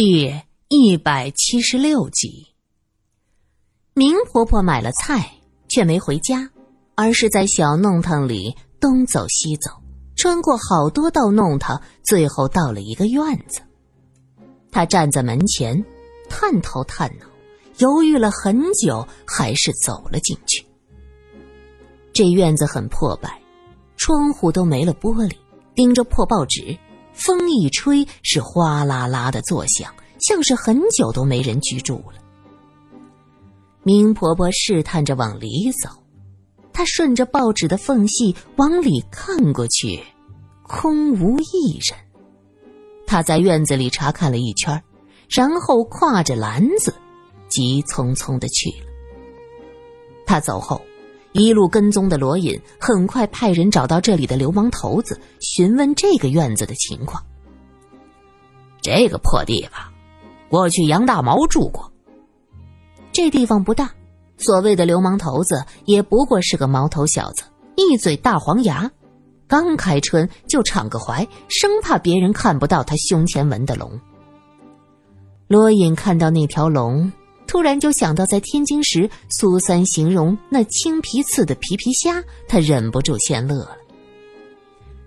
第一百七十六集，明婆婆买了菜，却没回家，而是在小弄堂里东走西走，穿过好多道弄堂，最后到了一个院子。她站在门前，探头探脑，犹豫了很久，还是走了进去。这院子很破败，窗户都没了玻璃，钉着破报纸。风一吹，是哗啦啦的作响，像是很久都没人居住了。明婆婆试探着往里走，她顺着报纸的缝隙往里看过去，空无一人。她在院子里查看了一圈，然后挎着篮子，急匆匆的去了。她走后。一路跟踪的罗隐很快派人找到这里的流氓头子，询问这个院子的情况。这个破地方，过去杨大毛住过。这地方不大，所谓的流氓头子也不过是个毛头小子，一嘴大黄牙，刚开春就敞个怀，生怕别人看不到他胸前纹的龙。罗隐看到那条龙。突然就想到在天津时苏三形容那青皮刺的皮皮虾，他忍不住先乐了。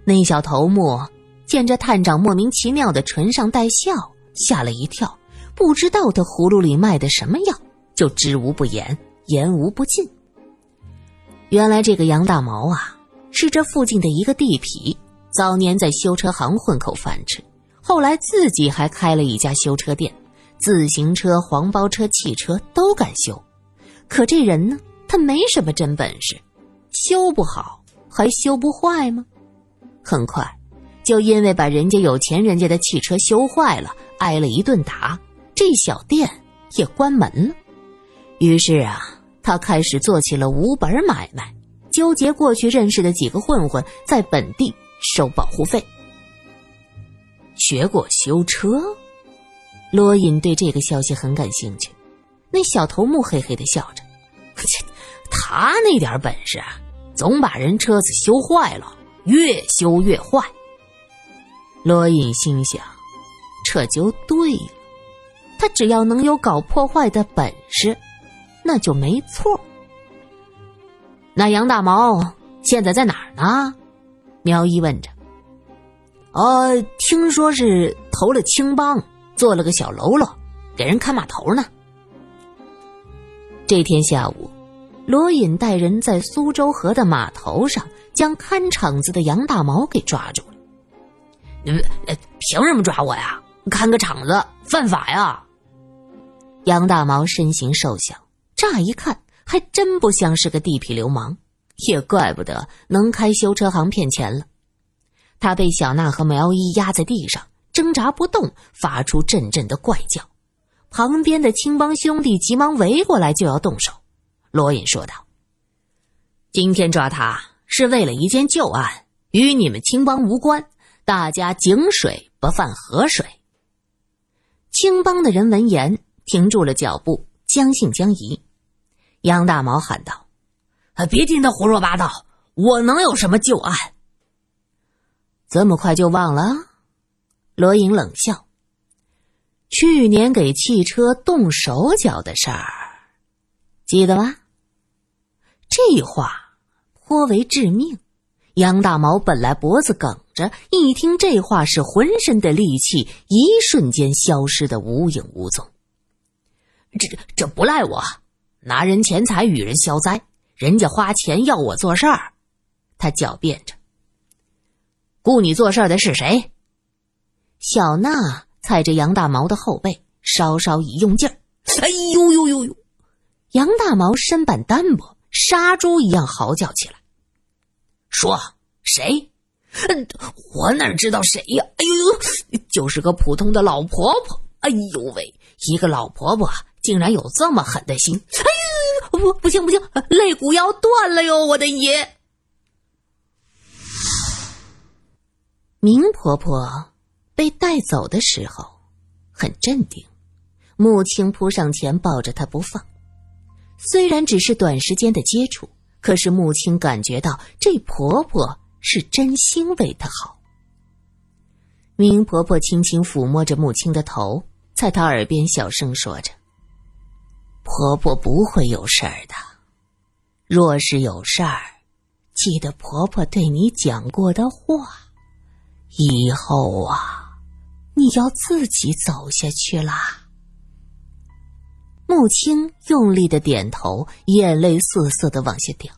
那小头目见这探长莫名其妙的唇上带笑，吓了一跳，不知道他葫芦里卖的什么药，就知无不言，言无不尽。原来这个杨大毛啊，是这附近的一个地痞，早年在修车行混口饭吃，后来自己还开了一家修车店。自行车、黄包车、汽车都敢修，可这人呢，他没什么真本事，修不好还修不坏吗？很快，就因为把人家有钱人家的汽车修坏了，挨了一顿打，这小店也关门了。于是啊，他开始做起了无本买卖，纠结过去认识的几个混混，在本地收保护费。学过修车。罗隐对这个消息很感兴趣，那小头目嘿嘿的笑着：“ 切，他那点本事啊，总把人车子修坏了，越修越坏。”罗隐心想：“这就对了，他只要能有搞破坏的本事，那就没错。”那杨大毛现在在哪儿呢？苗一问着。“呃，听说是投了青帮。”做了个小喽啰，给人看码头呢。这天下午，罗隐带人在苏州河的码头上将看场子的杨大毛给抓住了。凭什么抓我呀？看个场子犯法呀！杨大毛身形瘦小，乍一看还真不像是个地痞流氓，也怪不得能开修车行骗钱了。他被小娜和苗一压在地上。挣扎不动，发出阵阵的怪叫。旁边的青帮兄弟急忙围过来，就要动手。罗隐说道：“今天抓他是为了一件旧案，与你们青帮无关。大家井水不犯河水。”青帮的人闻言停住了脚步，将信将疑。杨大毛喊道：“啊，别听他胡说八道！我能有什么旧案？这么快就忘了？”罗隐冷笑：“去年给汽车动手脚的事儿，记得吗？”这话颇为致命。杨大毛本来脖子梗着，一听这话，是浑身的力气一瞬间消失的无影无踪。这这不赖我，拿人钱财与人消灾，人家花钱要我做事儿，他狡辩着。雇你做事的是谁？小娜踩着杨大毛的后背，稍稍一用劲儿，哎呦呦呦呦！杨大毛身板单薄，杀猪一样嚎叫起来。说谁？我哪知道谁呀？哎呦呦，就是个普通的老婆婆。哎呦喂，一个老婆婆竟然有这么狠的心！哎呦，不，不行不行，肋骨要断了哟！我的爷！明婆婆。被带走的时候，很镇定。穆青扑上前抱着她不放。虽然只是短时间的接触，可是穆青感觉到这婆婆是真心为她好。明婆婆轻轻抚摸着穆青的头，在她耳边小声说着：“婆婆不会有事儿的。若是有事儿，记得婆婆对你讲过的话。以后啊，你要自己走下去啦。”穆青用力的点头，眼泪涩涩的往下掉。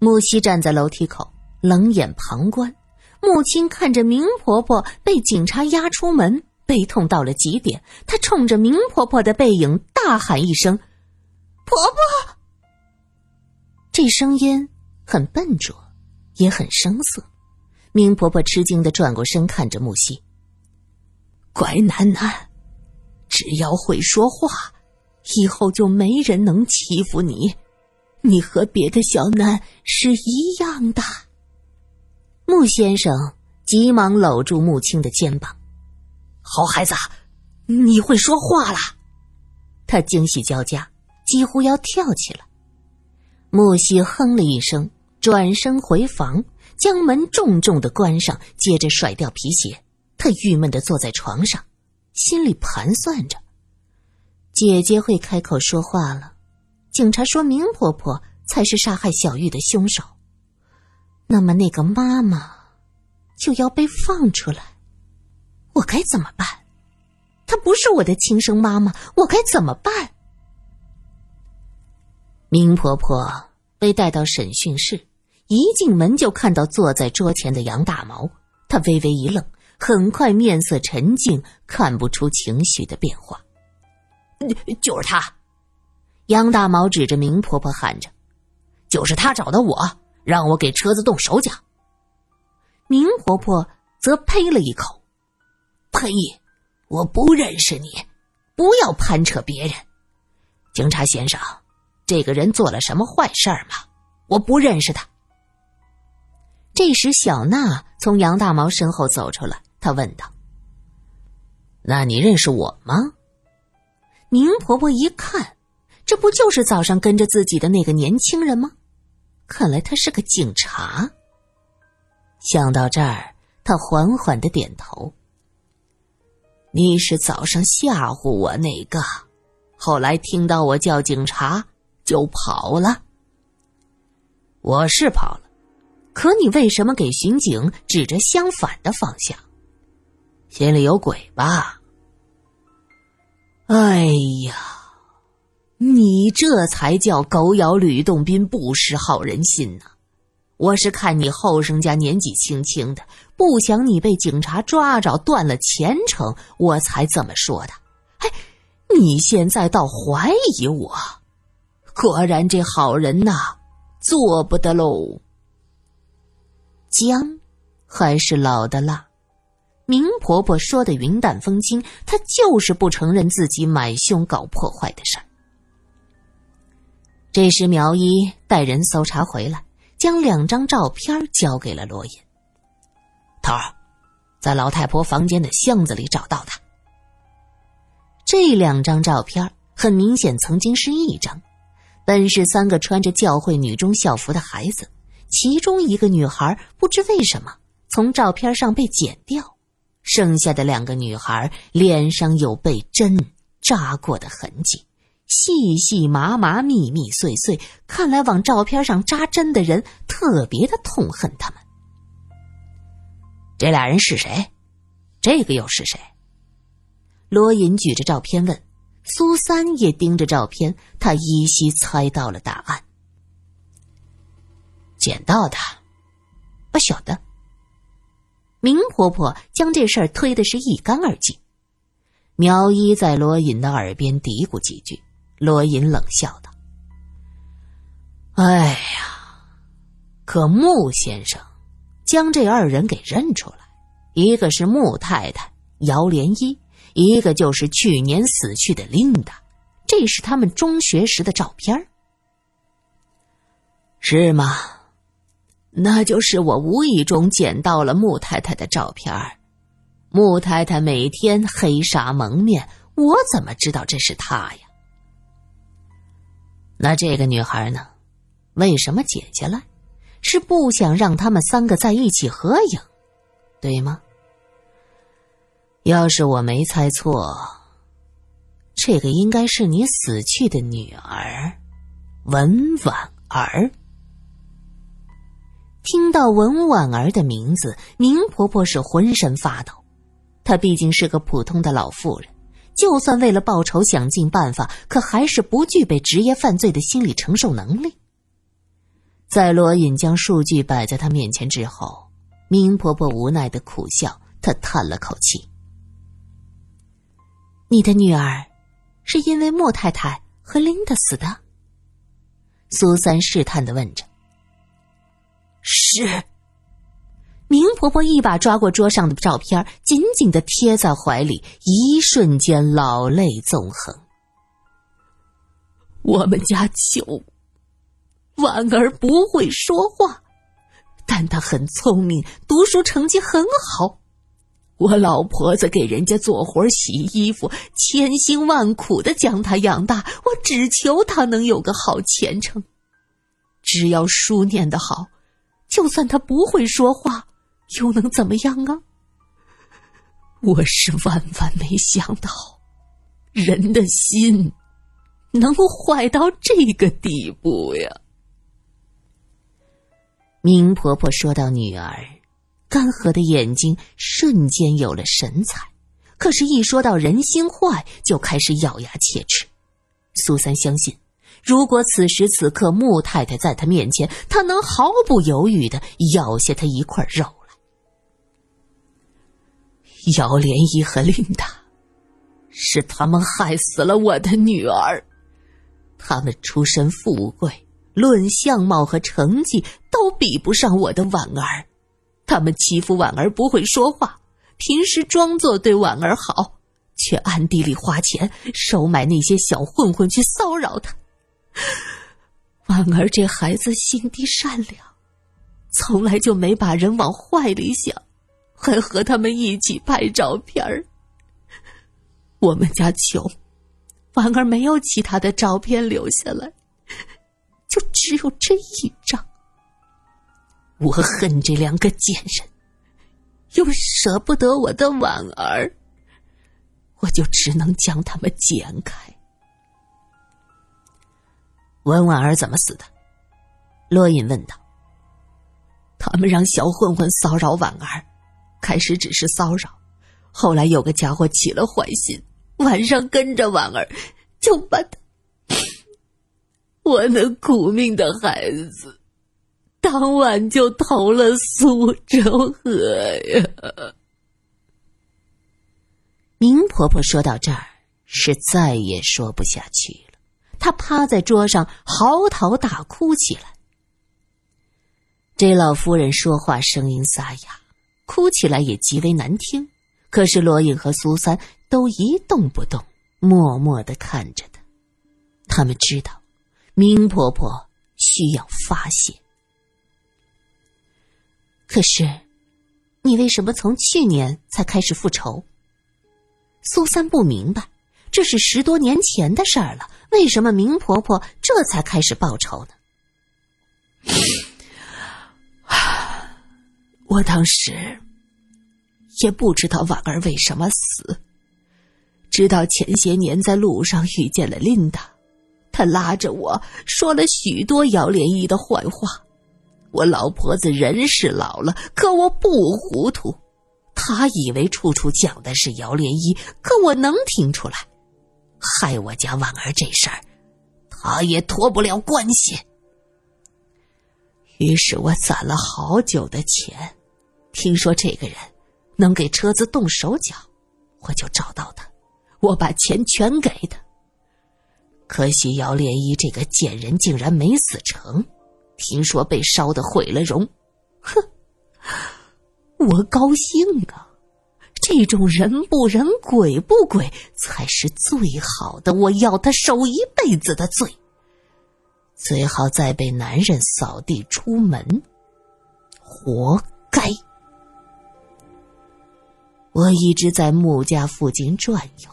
木西站在楼梯口，冷眼旁观。穆青看着明婆婆被警察押出门，悲痛到了极点。她冲着明婆婆的背影大喊一声：“婆婆！”这声音很笨拙，也很生涩。明婆婆吃惊的转过身，看着木西：“乖囡囡，只要会说话，以后就没人能欺负你。你和别的小囡是一样的。”穆先生急忙搂住穆青的肩膀：“好孩子，你会说话了。”他惊喜交加，几乎要跳起来。木西哼了一声，转身回房，将门重重的关上，接着甩掉皮鞋。他郁闷的坐在床上，心里盘算着：姐姐会开口说话了。警察说明婆婆才是杀害小玉的凶手。那么那个妈妈就要被放出来，我该怎么办？她不是我的亲生妈妈，我该怎么办？明婆婆被带到审讯室，一进门就看到坐在桌前的杨大毛，她微微一愣，很快面色沉静，看不出情绪的变化。就是他，杨大毛指着明婆婆喊着：“就是他找的我。”让我给车子动手脚。明婆婆则呸了一口：“呸！我不认识你，不要攀扯别人。警察先生，这个人做了什么坏事儿吗？我不认识他。”这时，小娜从杨大毛身后走出来，她问道：“那你认识我吗？”宁婆婆一看，这不就是早上跟着自己的那个年轻人吗？看来他是个警察。想到这儿，他缓缓的点头。你是早上吓唬我那个，后来听到我叫警察就跑了。我是跑了，可你为什么给巡警指着相反的方向？心里有鬼吧？哎呀！你这才叫狗咬吕洞宾，不识好人心呢！我是看你后生家年纪轻轻的，不想你被警察抓着断了前程，我才这么说的。哎，你现在倒怀疑我，果然这好人呐，做不得喽。姜还是老的辣，明婆婆说的云淡风轻，她就是不承认自己买凶搞破坏的事儿。这时，苗一带人搜查回来，将两张照片交给了罗隐。头儿，在老太婆房间的箱子里找到的。这两张照片很明显曾经是一张，本是三个穿着教会女中校服的孩子，其中一个女孩不知为什么从照片上被剪掉，剩下的两个女孩脸上有被针扎过的痕迹。细细麻麻、密密碎碎，看来往照片上扎针的人特别的痛恨他们。这俩人是谁？这个又是谁？罗隐举着照片问，苏三也盯着照片，他依稀猜到了答案。捡到的，不晓得。林婆婆将这事儿推的是一干二净。苗一在罗隐的耳边嘀咕几句。罗隐冷笑道：“哎呀，可穆先生将这二人给认出来，一个是穆太太姚莲衣，一个就是去年死去的琳达，这是他们中学时的照片是吗？那就是我无意中捡到了穆太太的照片儿穆太太每天黑纱蒙面，我怎么知道这是她呀？”那这个女孩呢？为什么剪下来？是不想让他们三个在一起合影，对吗？要是我没猜错，这个应该是你死去的女儿，文婉儿。听到文婉儿的名字，宁婆婆是浑身发抖。她毕竟是个普通的老妇人，就算为了报仇想尽办法，可还是不具备职业犯罪的心理承受能力。在罗隐将数据摆在她面前之后，明婆婆无奈的苦笑，她叹了口气：“你的女儿，是因为莫太太和琳达死的？”苏三试探的问着。是，明婆婆一把抓过桌上的照片，紧紧的贴在怀里，一瞬间老泪纵横。我们家九婉儿不会说话，但她很聪明，读书成绩很好。我老婆子给人家做活、洗衣服，千辛万苦的将她养大，我只求她能有个好前程，只要书念得好。就算他不会说话，又能怎么样啊？我是万万没想到，人的心能坏到这个地步呀！明婆婆说到女儿，干涸的眼睛瞬间有了神采，可是，一说到人心坏，就开始咬牙切齿。苏三相信。如果此时此刻穆太太在他面前，他能毫不犹豫的咬下他一块肉来。姚莲依和琳达，是他们害死了我的女儿。他们出身富贵，论相貌和成绩都比不上我的婉儿。他们欺负婉儿不会说话，平时装作对婉儿好，却暗地里花钱收买那些小混混去骚扰她。婉儿这孩子心地善良，从来就没把人往坏里想，还和他们一起拍照片儿。我们家穷，婉儿没有其他的照片留下来，就只有这一张。我恨这两个贱人，又舍不得我的婉儿，我就只能将他们剪开。文婉儿怎么死的？罗隐问道。他们让小混混骚扰婉儿，开始只是骚扰，后来有个家伙起了坏心，晚上跟着婉儿，就把他，我那苦命的孩子，当晚就投了苏州河呀。明婆婆说到这儿，是再也说不下去。他趴在桌上嚎啕大哭起来。这老夫人说话声音沙哑，哭起来也极为难听。可是罗隐和苏三都一动不动，默默的看着他。他们知道，明婆婆需要发泄。可是，你为什么从去年才开始复仇？苏三不明白。这是十多年前的事儿了，为什么明婆婆这才开始报仇呢？我当时也不知道婉儿为什么死，直到前些年在路上遇见了琳达，她拉着我说了许多姚莲依的坏话。我老婆子人是老了，可我不糊涂，她以为处处讲的是姚莲依，可我能听出来。害我家婉儿这事儿，他也脱不了关系。于是我攒了好久的钱，听说这个人能给车子动手脚，我就找到他，我把钱全给他。可惜姚莲依这个贱人竟然没死成，听说被烧的毁了容。哼，我高兴啊！这种人不人鬼不鬼才是最好的，我要他受一辈子的罪，最好再被男人扫地出门，活该。我一直在穆家附近转悠，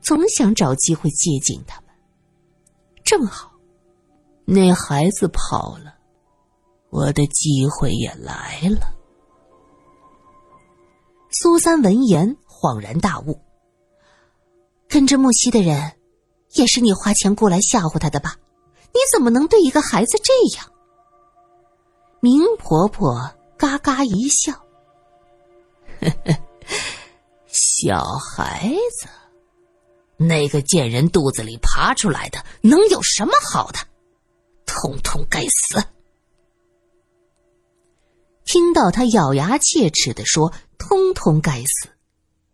总想找机会接近他们。正好，那孩子跑了，我的机会也来了。苏三闻言恍然大悟：“跟着木西的人，也是你花钱雇来吓唬他的吧？你怎么能对一个孩子这样？明婆婆嘎嘎一笑，小孩子，那个贱人肚子里爬出来的，能有什么好的？通通该死！听到他咬牙切齿的说“通通该死”，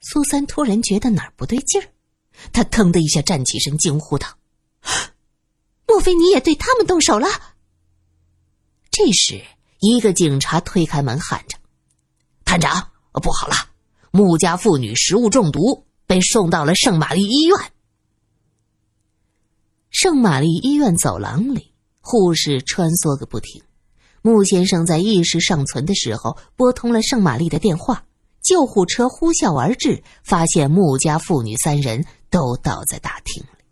苏三突然觉得哪儿不对劲儿，他腾的一下站起身，惊呼道：“莫非你也对他们动手了？”这时。一个警察推开门，喊着：“探长，不好了！穆家妇女食物中毒，被送到了圣玛丽医院。”圣玛丽医院走廊里，护士穿梭个不停。穆先生在意识尚存的时候拨通了圣玛丽的电话，救护车呼啸而至，发现穆家父女三人都倒在大厅里。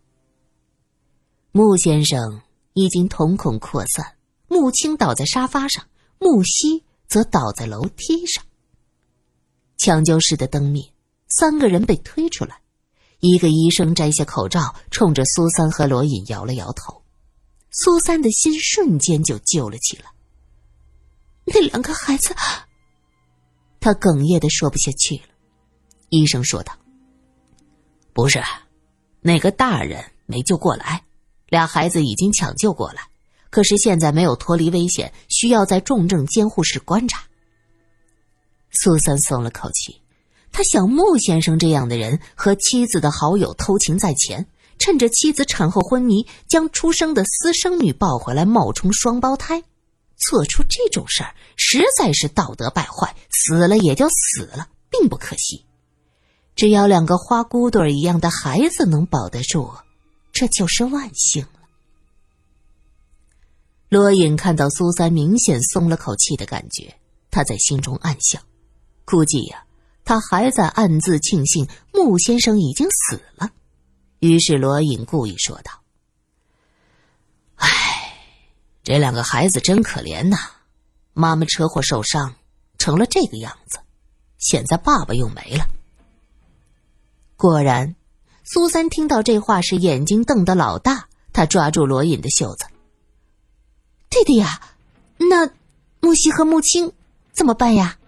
穆先生已经瞳孔扩散，穆青倒在沙发上。穆西则倒在楼梯上。抢救室的灯灭，三个人被推出来。一个医生摘下口罩，冲着苏三和罗隐摇了摇头。苏三的心瞬间就揪了起来。那两个孩子，他哽咽的说不下去了。医生说道：“不是，那个大人没救过来，俩孩子已经抢救过来。”可是现在没有脱离危险，需要在重症监护室观察。苏三松了口气，他想穆先生这样的人和妻子的好友偷情在前，趁着妻子产后昏迷，将出生的私生女抱回来冒充双胞胎，做出这种事儿实在是道德败坏，死了也就死了，并不可惜。只要两个花骨朵一样的孩子能保得住，这就是万幸了。罗隐看到苏三明显松了口气的感觉，他在心中暗笑，估计呀，他还在暗自庆幸穆先生已经死了。于是罗隐故意说道：“唉，这两个孩子真可怜呐，妈妈车祸受伤，成了这个样子，现在爸爸又没了。”果然，苏三听到这话时眼睛瞪得老大，他抓住罗隐的袖子。弟弟呀，那木西和木青怎么办呀？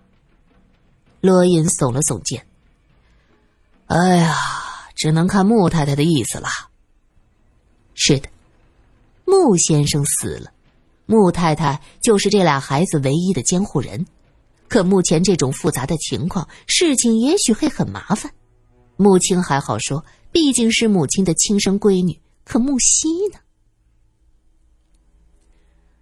罗隐耸了耸肩。哎呀，只能看穆太太的意思了。是的，穆先生死了，穆太太就是这俩孩子唯一的监护人。可目前这种复杂的情况，事情也许会很麻烦。穆青还好说，毕竟是母亲的亲生闺女。可木西呢？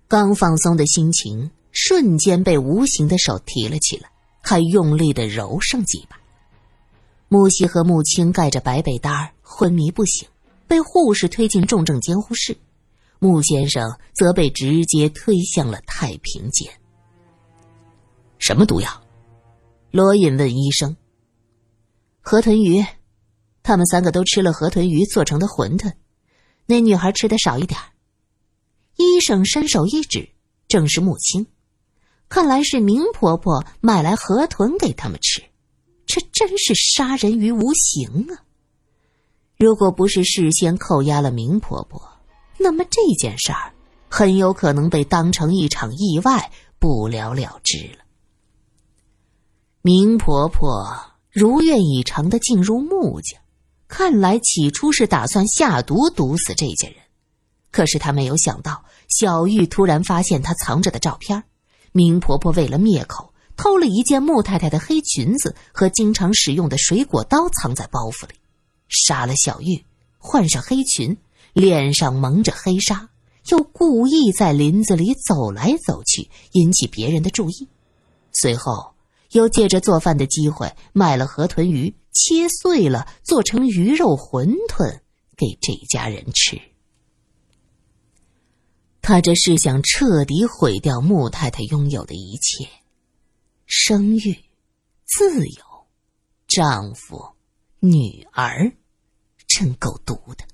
刚放松的心情瞬间被无形的手提了起来，还用力的揉上几把。木西和穆青盖着白被单，昏迷不醒，被护士推进重症监护室。穆先生则被直接推向了太平间。什么毒药？罗隐问医生。河豚鱼，他们三个都吃了河豚鱼做成的馄饨，那女孩吃的少一点。医生伸手一指，正是穆青，看来是明婆婆买来河豚给他们吃，这真是杀人于无形啊！如果不是事先扣押了明婆婆，那么这件事儿很有可能被当成一场意外，不了了之了。明婆婆如愿以偿的进入穆家，看来起初是打算下毒毒死这家人。可是她没有想到，小玉突然发现她藏着的照片。明婆婆为了灭口，偷了一件穆太太的黑裙子和经常使用的水果刀，藏在包袱里，杀了小玉，换上黑裙，脸上蒙着黑纱，又故意在林子里走来走去，引起别人的注意。随后又借着做饭的机会，买了河豚鱼，切碎了做成鱼肉馄饨给这家人吃。他这是想彻底毁掉穆太太拥有的一切：生育、自由、丈夫、女儿，真够毒的。